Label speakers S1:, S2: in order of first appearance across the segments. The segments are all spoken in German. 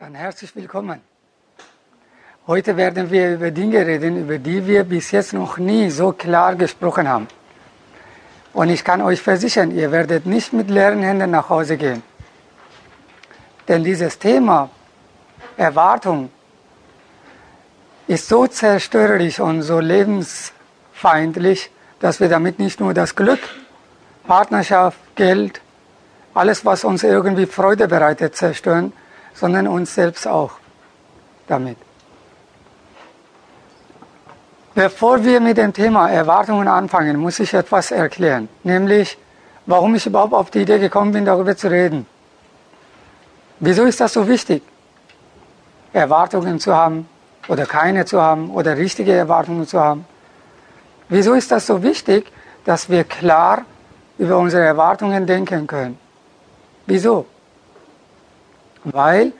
S1: Dann herzlich willkommen. Heute werden wir über Dinge reden, über die wir bis jetzt noch nie so klar gesprochen haben. Und ich kann euch versichern, ihr werdet nicht mit leeren Händen nach Hause gehen. Denn dieses Thema Erwartung ist so zerstörerisch und so lebensfeindlich, dass wir damit nicht nur das Glück, Partnerschaft, Geld, alles, was uns irgendwie Freude bereitet, zerstören, sondern uns selbst auch damit. Bevor wir mit dem Thema Erwartungen anfangen, muss ich etwas erklären, nämlich warum ich überhaupt auf die Idee gekommen bin, darüber zu reden. Wieso ist das so wichtig, Erwartungen zu haben oder keine zu haben oder richtige Erwartungen zu haben? Wieso ist das so wichtig, dass wir klar über unsere Erwartungen denken können? Wieso? Weil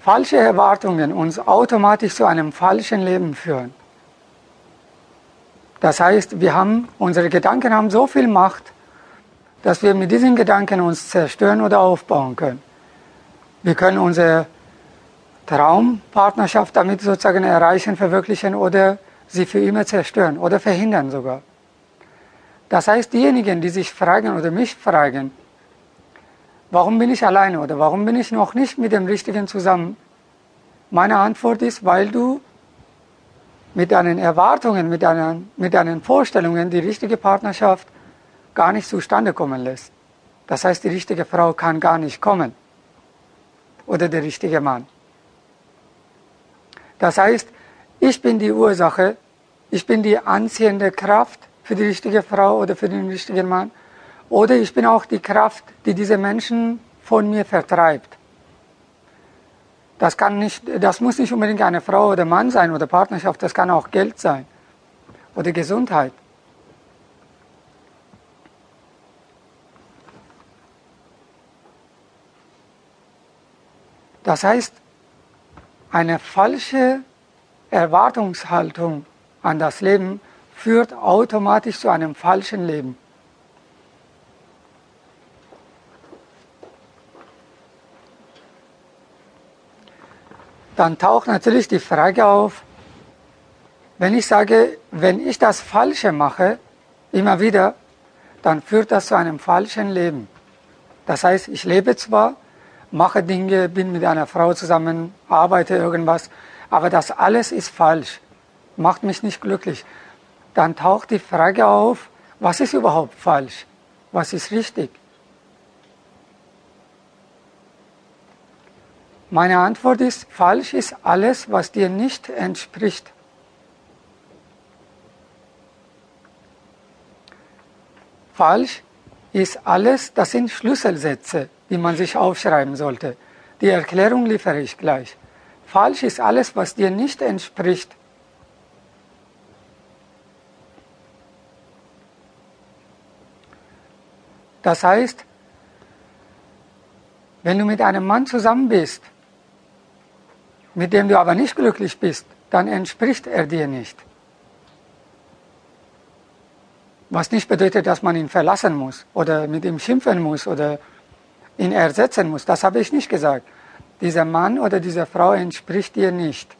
S1: falsche Erwartungen uns automatisch zu einem falschen Leben führen. Das heißt, wir haben, unsere Gedanken haben so viel Macht, dass wir mit diesen Gedanken uns zerstören oder aufbauen können. Wir können unsere Traumpartnerschaft damit sozusagen erreichen, verwirklichen oder sie für immer zerstören oder verhindern sogar. Das heißt, diejenigen, die sich fragen oder mich fragen, warum bin ich alleine oder warum bin ich noch nicht mit dem Richtigen zusammen? Meine Antwort ist, weil du mit deinen Erwartungen, mit deinen, mit deinen Vorstellungen die richtige Partnerschaft gar nicht zustande kommen lässt. Das heißt, die richtige Frau kann gar nicht kommen. Oder der richtige Mann. Das heißt, ich bin die Ursache, ich bin die anziehende Kraft für die richtige Frau oder für den richtigen Mann. Oder ich bin auch die Kraft, die diese Menschen von mir vertreibt. Das, kann nicht, das muss nicht unbedingt eine Frau oder Mann sein oder Partnerschaft, das kann auch Geld sein oder Gesundheit. Das heißt, eine falsche Erwartungshaltung an das Leben führt automatisch zu einem falschen Leben. Dann taucht natürlich die Frage auf, wenn ich sage, wenn ich das Falsche mache, immer wieder, dann führt das zu einem falschen Leben. Das heißt, ich lebe zwar, mache Dinge, bin mit einer Frau zusammen, arbeite irgendwas, aber das alles ist falsch, macht mich nicht glücklich dann taucht die Frage auf, was ist überhaupt falsch? Was ist richtig? Meine Antwort ist, falsch ist alles, was dir nicht entspricht. Falsch ist alles, das sind Schlüsselsätze, die man sich aufschreiben sollte. Die Erklärung liefere ich gleich. Falsch ist alles, was dir nicht entspricht. Das heißt, wenn du mit einem Mann zusammen bist, mit dem du aber nicht glücklich bist, dann entspricht er dir nicht. Was nicht bedeutet, dass man ihn verlassen muss oder mit ihm schimpfen muss oder ihn ersetzen muss. Das habe ich nicht gesagt. Dieser Mann oder diese Frau entspricht dir nicht.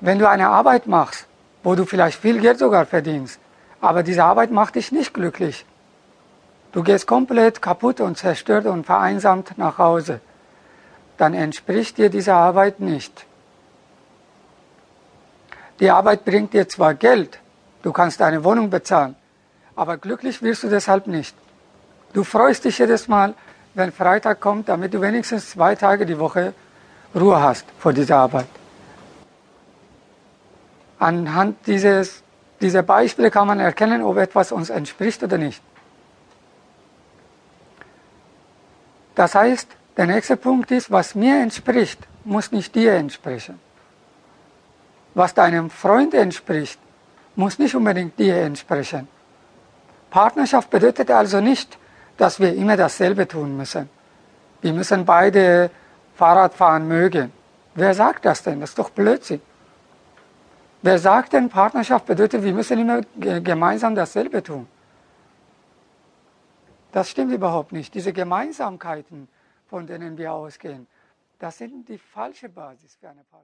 S1: Wenn du eine Arbeit machst, wo du vielleicht viel Geld sogar verdienst, aber diese Arbeit macht dich nicht glücklich, Du gehst komplett kaputt und zerstört und vereinsamt nach Hause. Dann entspricht dir diese Arbeit nicht. Die Arbeit bringt dir zwar Geld, du kannst deine Wohnung bezahlen, aber glücklich wirst du deshalb nicht. Du freust dich jedes Mal, wenn Freitag kommt, damit du wenigstens zwei Tage die Woche Ruhe hast vor dieser Arbeit. Anhand dieses, dieser Beispiele kann man erkennen, ob etwas uns entspricht oder nicht. Das heißt, der nächste Punkt ist, was mir entspricht, muss nicht dir entsprechen. Was deinem Freund entspricht, muss nicht unbedingt dir entsprechen. Partnerschaft bedeutet also nicht, dass wir immer dasselbe tun müssen. Wir müssen beide Fahrrad fahren mögen. Wer sagt das denn? Das ist doch Blödsinn. Wer sagt denn, Partnerschaft bedeutet, wir müssen immer gemeinsam dasselbe tun? Das stimmt überhaupt nicht. Diese Gemeinsamkeiten von denen wir ausgehen. Das sind die falsche Basis für eine Partnerschaft.